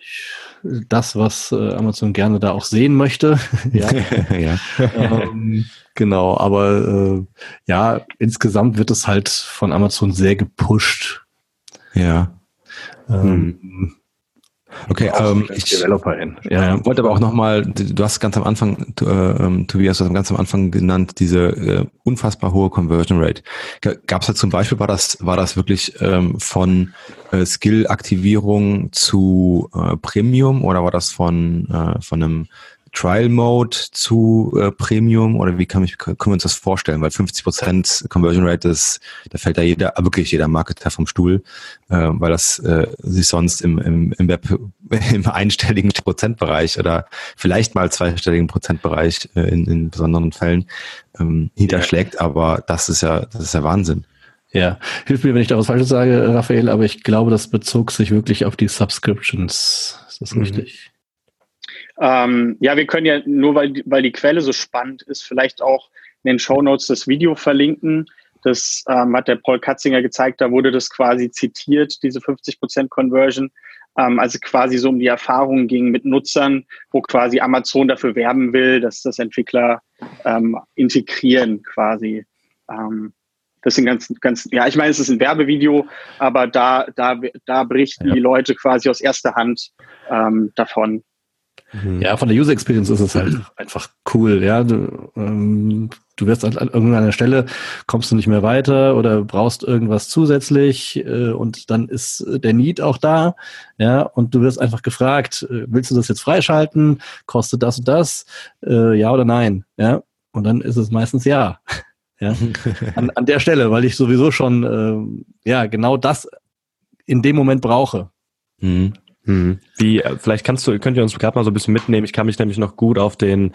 [SPEAKER 3] das, was äh, Amazon gerne da auch sehen möchte. [LAUGHS] ja. [LAUGHS] ja. ähm, genau, aber äh, ja, insgesamt wird es halt von Amazon sehr gepusht.
[SPEAKER 1] Ja. Ähm, hm. Okay, ähm, ich Developerin. Ja, wollte aber auch nochmal, du hast ganz am Anfang, äh, ähm, Tobias, du hast ganz am Anfang genannt, diese äh, unfassbar hohe Conversion Rate. Gab es da zum Beispiel, war das, war das wirklich ähm, von äh, Skill-Aktivierung zu äh, Premium oder war das von, äh, von einem Trial Mode zu äh, Premium oder wie kann ich, können wir uns das vorstellen? Weil 50 Prozent Conversion Rate ist, da fällt da jeder, wirklich jeder Marketer vom Stuhl, äh, weil das äh, sich sonst im, im, im Web [LAUGHS] im einstelligen Prozentbereich oder vielleicht mal zweistelligen Prozentbereich äh, in, in besonderen Fällen ähm, niederschlägt. Aber das ist ja, das ist ja Wahnsinn.
[SPEAKER 3] Ja, hilf mir, wenn ich da was Falsches sage, Raphael, aber ich glaube, das bezog sich wirklich auf die Subscriptions. Ist das mhm. richtig?
[SPEAKER 4] Ähm, ja, wir können ja nur, weil, weil die Quelle so spannend ist, vielleicht auch in den Show Notes das Video verlinken. Das ähm, hat der Paul Katzinger gezeigt, da wurde das quasi zitiert, diese 50% Conversion. Ähm, also quasi so um die Erfahrungen ging mit Nutzern, wo quasi Amazon dafür werben will, dass das Entwickler ähm, integrieren quasi. Ähm, Das sind ganz, ganz, ja, ich meine, es ist ein Werbevideo, aber da, da, da berichten ja. die Leute quasi aus erster Hand ähm, davon.
[SPEAKER 3] Ja, von der User Experience ist es halt einfach cool. Ja, du, ähm, du wirst an, an irgendeiner Stelle kommst du nicht mehr weiter oder brauchst irgendwas zusätzlich äh, und dann ist der Need auch da. Ja, und du wirst einfach gefragt, äh, willst du das jetzt freischalten? Kostet das und das? Äh, ja oder nein? Ja, und dann ist es meistens ja. [LAUGHS] Ja, an, an der Stelle, weil ich sowieso schon äh, ja genau das in dem Moment brauche.
[SPEAKER 2] Mhm. Hm. Wie, äh, vielleicht kannst du, könnt ihr uns gerade mal so ein bisschen mitnehmen. Ich kann mich nämlich noch gut auf den,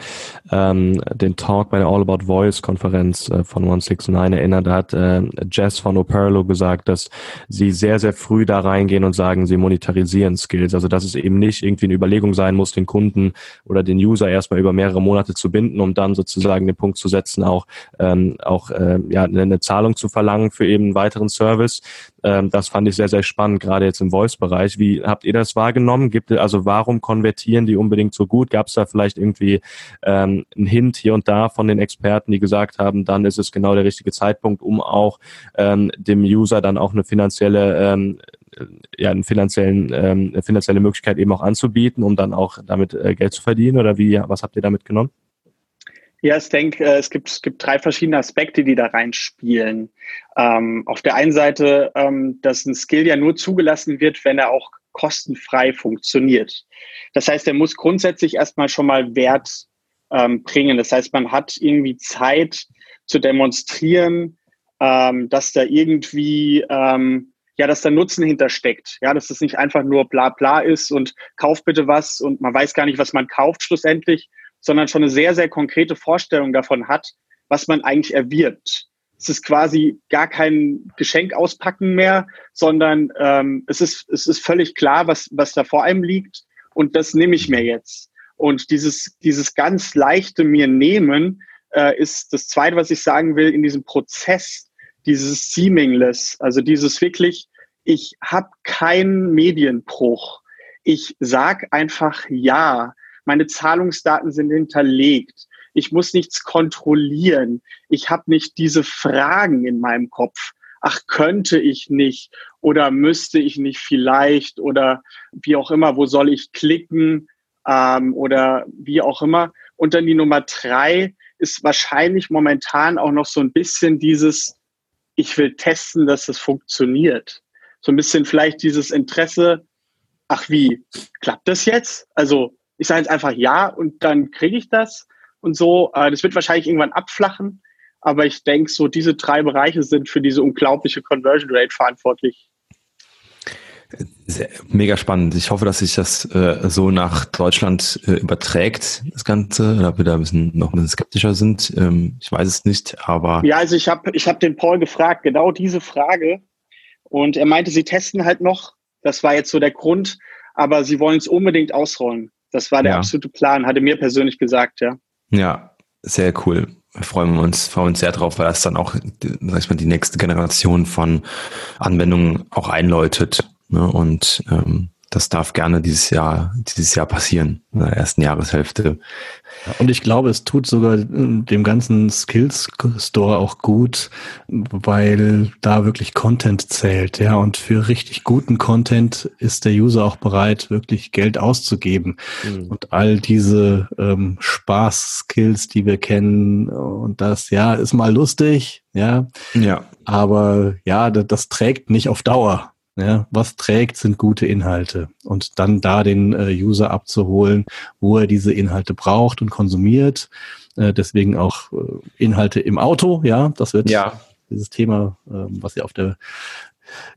[SPEAKER 2] ähm, den Talk bei der All About Voice Konferenz äh, von 169 erinnern. Da hat äh, Jess von Operlo gesagt, dass sie sehr, sehr früh da reingehen und sagen, sie monetarisieren Skills. Also, dass es eben nicht irgendwie eine Überlegung sein muss, den Kunden oder den User erstmal über mehrere Monate zu binden, um dann sozusagen den Punkt zu setzen, auch, ähm, auch äh, ja, eine Zahlung zu verlangen für eben einen weiteren Service. Ähm, das fand ich sehr, sehr spannend, gerade jetzt im Voice-Bereich. Wie habt ihr das wahrgenommen? Gibt also warum konvertieren die unbedingt so gut? Gab es da vielleicht irgendwie ähm, einen Hint hier und da von den Experten, die gesagt haben, dann ist es genau der richtige Zeitpunkt, um auch ähm, dem User dann auch eine finanzielle ähm, ja, einen finanziellen, ähm, eine finanzielle Möglichkeit eben auch anzubieten, um dann auch damit äh, Geld zu verdienen? Oder wie, was habt ihr da mitgenommen?
[SPEAKER 4] Ja, ich denke, äh, es gibt, es gibt drei verschiedene Aspekte, die da reinspielen. Ähm, auf der einen Seite, ähm, dass ein Skill ja nur zugelassen wird, wenn er auch kostenfrei funktioniert. Das heißt, er muss grundsätzlich erstmal schon mal Wert ähm, bringen. Das heißt, man hat irgendwie Zeit zu demonstrieren, ähm, dass da irgendwie ähm, ja, dass da Nutzen hintersteckt. Ja, dass das nicht einfach nur bla bla ist und kauf bitte was und man weiß gar nicht, was man kauft schlussendlich, sondern schon eine sehr, sehr konkrete Vorstellung davon hat, was man eigentlich erwirbt. Es ist quasi gar kein Geschenk auspacken mehr, sondern ähm, es, ist, es ist völlig klar, was, was da vor einem liegt und das nehme ich mir jetzt. Und dieses, dieses ganz leichte mir nehmen äh, ist das Zweite, was ich sagen will, in diesem Prozess, dieses Seamingless, also dieses wirklich, ich habe keinen Medienbruch. Ich sag einfach ja meine Zahlungsdaten sind hinterlegt. Ich muss nichts kontrollieren. Ich habe nicht diese Fragen in meinem Kopf. Ach, könnte ich nicht oder müsste ich nicht vielleicht oder wie auch immer, wo soll ich klicken ähm, oder wie auch immer. Und dann die Nummer drei ist wahrscheinlich momentan auch noch so ein bisschen dieses, ich will testen, dass es funktioniert. So ein bisschen vielleicht dieses Interesse, ach wie, klappt das jetzt? Also ich sage jetzt einfach ja und dann kriege ich das und so. Äh, das wird wahrscheinlich irgendwann abflachen, aber ich denke, so diese drei Bereiche sind für diese unglaubliche Conversion Rate verantwortlich.
[SPEAKER 1] Sehr, mega spannend. Ich hoffe, dass sich das äh, so nach Deutschland äh, überträgt, das Ganze, oder wir da ein bisschen, noch ein bisschen skeptischer sind. Ähm, ich weiß es nicht, aber.
[SPEAKER 4] Ja, also ich habe ich hab den Paul gefragt, genau diese Frage. Und er meinte, sie testen halt noch. Das war jetzt so der Grund, aber sie wollen es unbedingt ausrollen. Das war der ja. absolute Plan, hatte mir persönlich gesagt, ja.
[SPEAKER 1] Ja, sehr cool. Da freuen wir uns, freuen uns sehr drauf, weil das dann auch, sag ich mal, die nächste Generation von Anwendungen auch einläutet. Ne? Und ähm, das darf gerne dieses Jahr, dieses Jahr passieren, in der ersten Jahreshälfte.
[SPEAKER 3] Und ich glaube, es tut sogar dem ganzen Skills Store auch gut, weil da wirklich Content zählt, ja. Und für richtig guten Content ist der User auch bereit, wirklich Geld auszugeben. Mhm. Und all diese ähm, Spaß-Skills, die wir kennen, und das, ja, ist mal lustig, ja. Ja. Aber ja, das, das trägt nicht auf Dauer. Ja, was trägt, sind gute Inhalte. Und dann da den äh, User abzuholen, wo er diese Inhalte braucht und konsumiert. Äh, deswegen auch äh, Inhalte im Auto, ja, das wird ja. dieses Thema, äh, was ihr auf der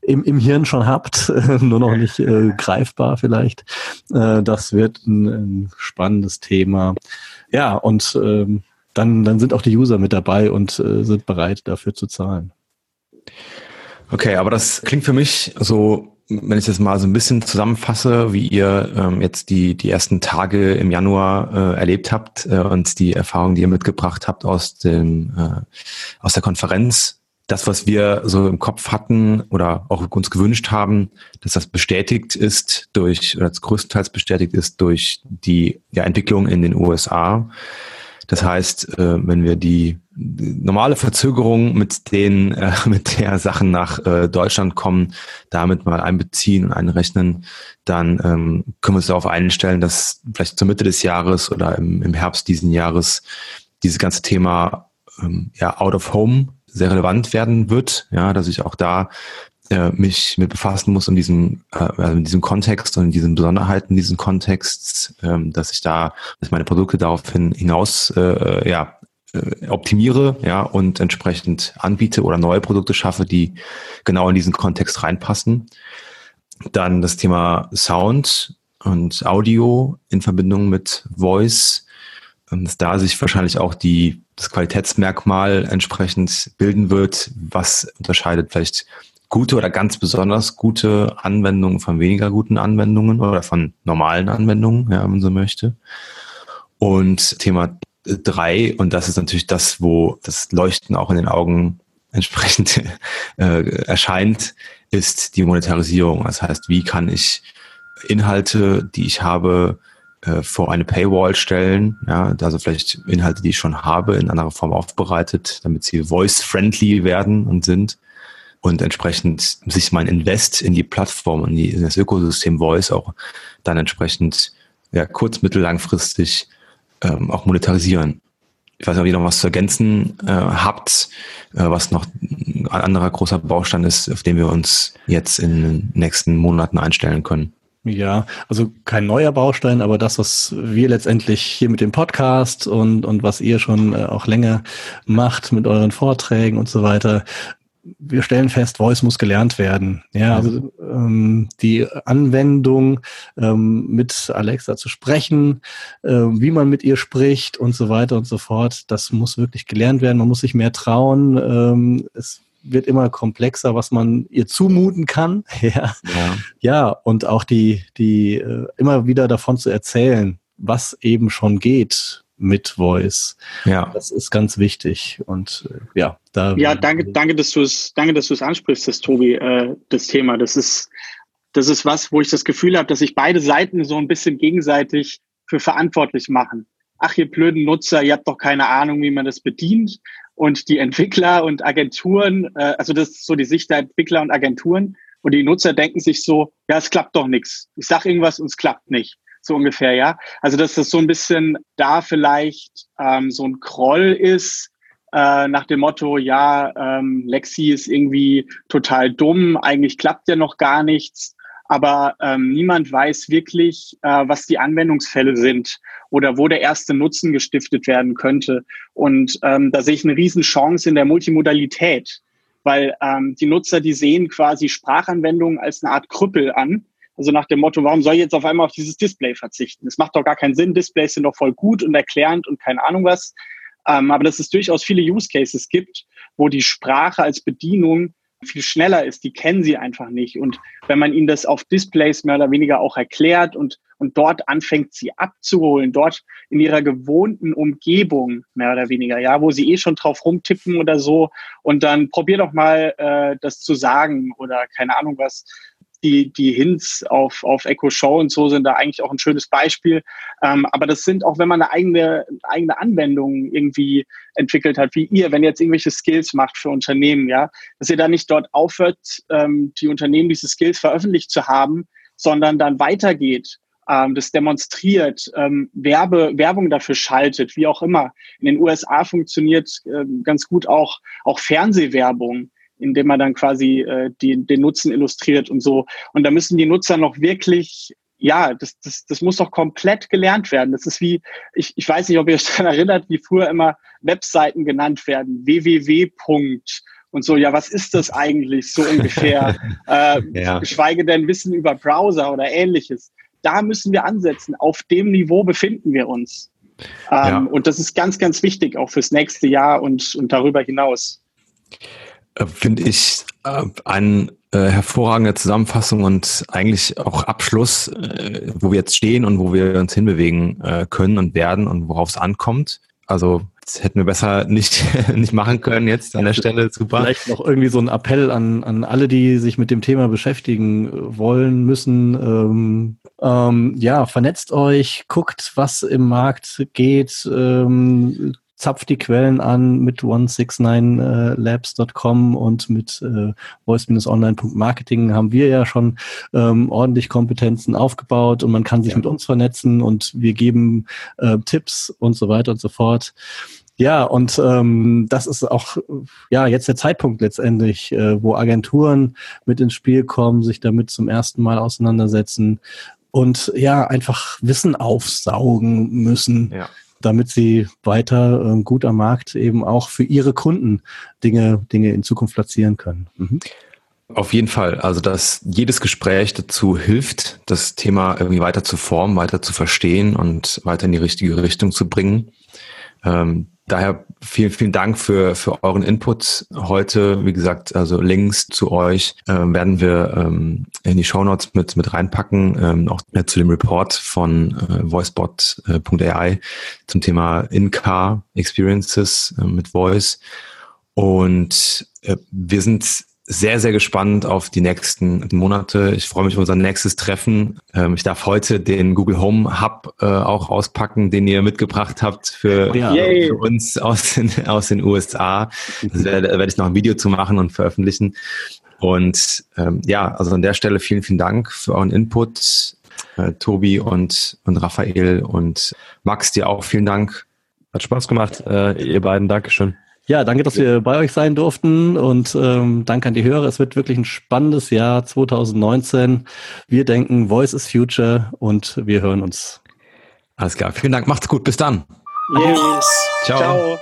[SPEAKER 3] im, im Hirn schon habt, [LAUGHS] nur noch nicht äh, greifbar vielleicht. Äh, das wird ein, ein spannendes Thema. Ja, und ähm, dann, dann sind auch die User mit dabei und äh, sind bereit, dafür zu zahlen.
[SPEAKER 1] Okay, aber das klingt für mich so, wenn ich das mal so ein bisschen zusammenfasse, wie ihr ähm, jetzt die, die ersten Tage im Januar äh, erlebt habt äh, und die Erfahrungen, die ihr mitgebracht habt aus dem äh, aus der Konferenz, das, was wir so im Kopf hatten oder auch uns gewünscht haben, dass das bestätigt ist durch, oder größtenteils bestätigt ist durch die ja, Entwicklung in den USA. Das heißt, äh, wenn wir die normale Verzögerung mit den, äh, [LAUGHS] mit der Sachen nach äh, Deutschland kommen, damit mal einbeziehen und einrechnen, dann ähm, können wir uns darauf einstellen, dass vielleicht zur Mitte des Jahres oder im, im Herbst diesen Jahres dieses ganze Thema ähm, ja, out of home sehr relevant werden wird, ja, dass ich auch da äh, mich mit befassen muss in diesem, äh, also in diesem Kontext und in diesen Besonderheiten diesen Kontexts, ähm, dass ich da, dass meine Produkte daraufhin hinaus äh, ja, äh, optimiere, ja, und entsprechend anbiete oder neue Produkte schaffe, die genau in diesen Kontext reinpassen. Dann das Thema Sound und Audio in Verbindung mit Voice, ähm, dass da sich wahrscheinlich auch die, das Qualitätsmerkmal entsprechend bilden wird, was unterscheidet vielleicht gute oder ganz besonders gute Anwendungen von weniger guten Anwendungen oder von normalen Anwendungen, ja, wenn man so möchte. Und Thema drei, und das ist natürlich das, wo das Leuchten auch in den Augen [LAUGHS] entsprechend äh, erscheint, ist die Monetarisierung. Das heißt, wie kann ich Inhalte, die ich habe, äh, vor eine Paywall stellen, ja, also vielleicht Inhalte, die ich schon habe, in anderer Form aufbereitet, damit sie voice-friendly werden und sind und entsprechend sich mein Invest in die Plattform und in das Ökosystem Voice auch dann entsprechend ja, kurz-, mittel-, langfristig ähm, auch monetarisieren. Ich weiß nicht, ob ihr noch was zu ergänzen äh, habt, äh, was noch ein anderer großer Baustein ist, auf den wir uns jetzt in den nächsten Monaten einstellen können.
[SPEAKER 3] Ja, also kein neuer Baustein, aber das, was wir letztendlich hier mit dem Podcast und, und was ihr schon äh, auch länger macht mit euren Vorträgen und so weiter, wir stellen fest, Voice muss gelernt werden. Ja, also ähm, die Anwendung ähm, mit Alexa zu sprechen, äh, wie man mit ihr spricht und so weiter und so fort, das muss wirklich gelernt werden. Man muss sich mehr trauen. Ähm, es wird immer komplexer, was man ihr zumuten kann. [LAUGHS] ja. ja, ja, und auch die, die äh, immer wieder davon zu erzählen, was eben schon geht mit Voice. Ja. Das ist ganz wichtig. Und äh, ja,
[SPEAKER 4] da. Ja, danke, danke, dass du es, danke, dass du es ansprichst, das Tobi, äh, das Thema. Das ist, das ist was, wo ich das Gefühl habe, dass sich beide Seiten so ein bisschen gegenseitig für verantwortlich machen. Ach, ihr blöden Nutzer, ihr habt doch keine Ahnung, wie man das bedient. Und die Entwickler und Agenturen, äh, also das ist so die Sicht der Entwickler und Agenturen. Und die Nutzer denken sich so, ja, es klappt doch nichts. Ich sag irgendwas und es klappt nicht so ungefähr, ja. Also dass das so ein bisschen da vielleicht ähm, so ein Kroll ist, äh, nach dem Motto, ja, ähm, Lexi ist irgendwie total dumm, eigentlich klappt ja noch gar nichts, aber ähm, niemand weiß wirklich, äh, was die Anwendungsfälle sind oder wo der erste Nutzen gestiftet werden könnte. Und ähm, da sehe ich eine Riesenchance in der Multimodalität, weil ähm, die Nutzer, die sehen quasi Sprachanwendungen als eine Art Krüppel an also nach dem Motto, warum soll ich jetzt auf einmal auf dieses Display verzichten? Es macht doch gar keinen Sinn. Displays sind doch voll gut und erklärend und keine Ahnung was. Ähm, aber dass es durchaus viele Use Cases gibt, wo die Sprache als Bedienung viel schneller ist, die kennen sie einfach nicht. Und wenn man ihnen das auf Displays mehr oder weniger auch erklärt und, und dort anfängt, sie abzuholen, dort in ihrer gewohnten Umgebung, mehr oder weniger, ja, wo sie eh schon drauf rumtippen oder so, und dann probier doch mal äh, das zu sagen oder keine Ahnung was, die, die Hints auf, auf Echo Show und so sind da eigentlich auch ein schönes Beispiel. Ähm, aber das sind auch, wenn man eine eigene, eigene Anwendung irgendwie entwickelt hat, wie ihr, wenn ihr jetzt irgendwelche Skills macht für Unternehmen, ja, dass ihr da nicht dort aufhört, ähm, die Unternehmen diese Skills veröffentlicht zu haben, sondern dann weitergeht ähm, das demonstriert, ähm, Werbe, Werbung dafür schaltet, wie auch immer. In den USA funktioniert ähm, ganz gut auch, auch Fernsehwerbung indem man dann quasi äh, die, den Nutzen illustriert und so. Und da müssen die Nutzer noch wirklich ja, das, das, das muss doch komplett gelernt werden. Das ist wie, ich, ich weiß nicht, ob ihr euch [LAUGHS] daran erinnert, wie früher immer Webseiten genannt werden. www. Und so, ja, was ist das eigentlich so ungefähr? [LAUGHS] äh, ja. Geschweige denn Wissen über Browser oder ähnliches. Da müssen wir ansetzen. Auf dem Niveau befinden wir uns. Ähm, ja. Und das ist ganz, ganz wichtig, auch fürs nächste Jahr und, und darüber hinaus.
[SPEAKER 1] Äh, finde ich äh, eine äh, hervorragende Zusammenfassung und eigentlich auch Abschluss, äh, wo wir jetzt stehen und wo wir uns hinbewegen äh, können und werden und worauf es ankommt. Also das hätten wir besser nicht, [LAUGHS] nicht machen können jetzt an der Stelle. Super.
[SPEAKER 3] Vielleicht noch irgendwie so ein Appell an, an alle, die sich mit dem Thema beschäftigen wollen, müssen. Ähm, ähm, ja, vernetzt euch, guckt, was im Markt geht, ähm, zapft die Quellen an mit 169labs.com und mit äh, voice-online.marketing haben wir ja schon ähm, ordentlich Kompetenzen aufgebaut und man kann sich ja. mit uns vernetzen und wir geben äh, Tipps und so weiter und so fort. Ja, und ähm, das ist auch ja jetzt der Zeitpunkt letztendlich, äh, wo Agenturen mit ins Spiel kommen, sich damit zum ersten Mal auseinandersetzen und ja einfach Wissen aufsaugen müssen. Ja damit sie weiter äh, gut am Markt eben auch für ihre Kunden Dinge, Dinge in Zukunft platzieren können. Mhm.
[SPEAKER 1] Auf jeden Fall. Also, dass jedes Gespräch dazu hilft, das Thema irgendwie weiter zu formen, weiter zu verstehen und weiter in die richtige Richtung zu bringen. Ähm, daher vielen, vielen Dank für, für euren Input heute. Wie gesagt, also Links zu euch äh, werden wir ähm, in die Show Notes mit, mit reinpacken, ähm, auch zu dem Report von äh, voicebot.ai zum Thema In-Car Experiences äh, mit Voice. Und äh, wir sind sehr, sehr gespannt auf die nächsten Monate. Ich freue mich auf unser nächstes Treffen. Ähm, ich darf heute den Google Home Hub äh, auch auspacken, den ihr mitgebracht habt für, ja. für uns aus den, aus den USA. Da werde, werde ich noch ein Video zu machen und veröffentlichen. Und ähm, ja, also an der Stelle vielen, vielen Dank für euren Input, äh, Tobi und, und Raphael und Max, dir auch vielen Dank.
[SPEAKER 2] Hat Spaß gemacht, äh, ihr beiden. Dankeschön.
[SPEAKER 3] Ja, danke, dass wir bei euch sein durften und ähm, danke an die Hörer. Es wird wirklich ein spannendes Jahr 2019. Wir denken, Voice is Future und wir hören uns.
[SPEAKER 1] Alles klar. Vielen Dank. Macht's gut. Bis dann.
[SPEAKER 4] Yes. Ciao. Ciao.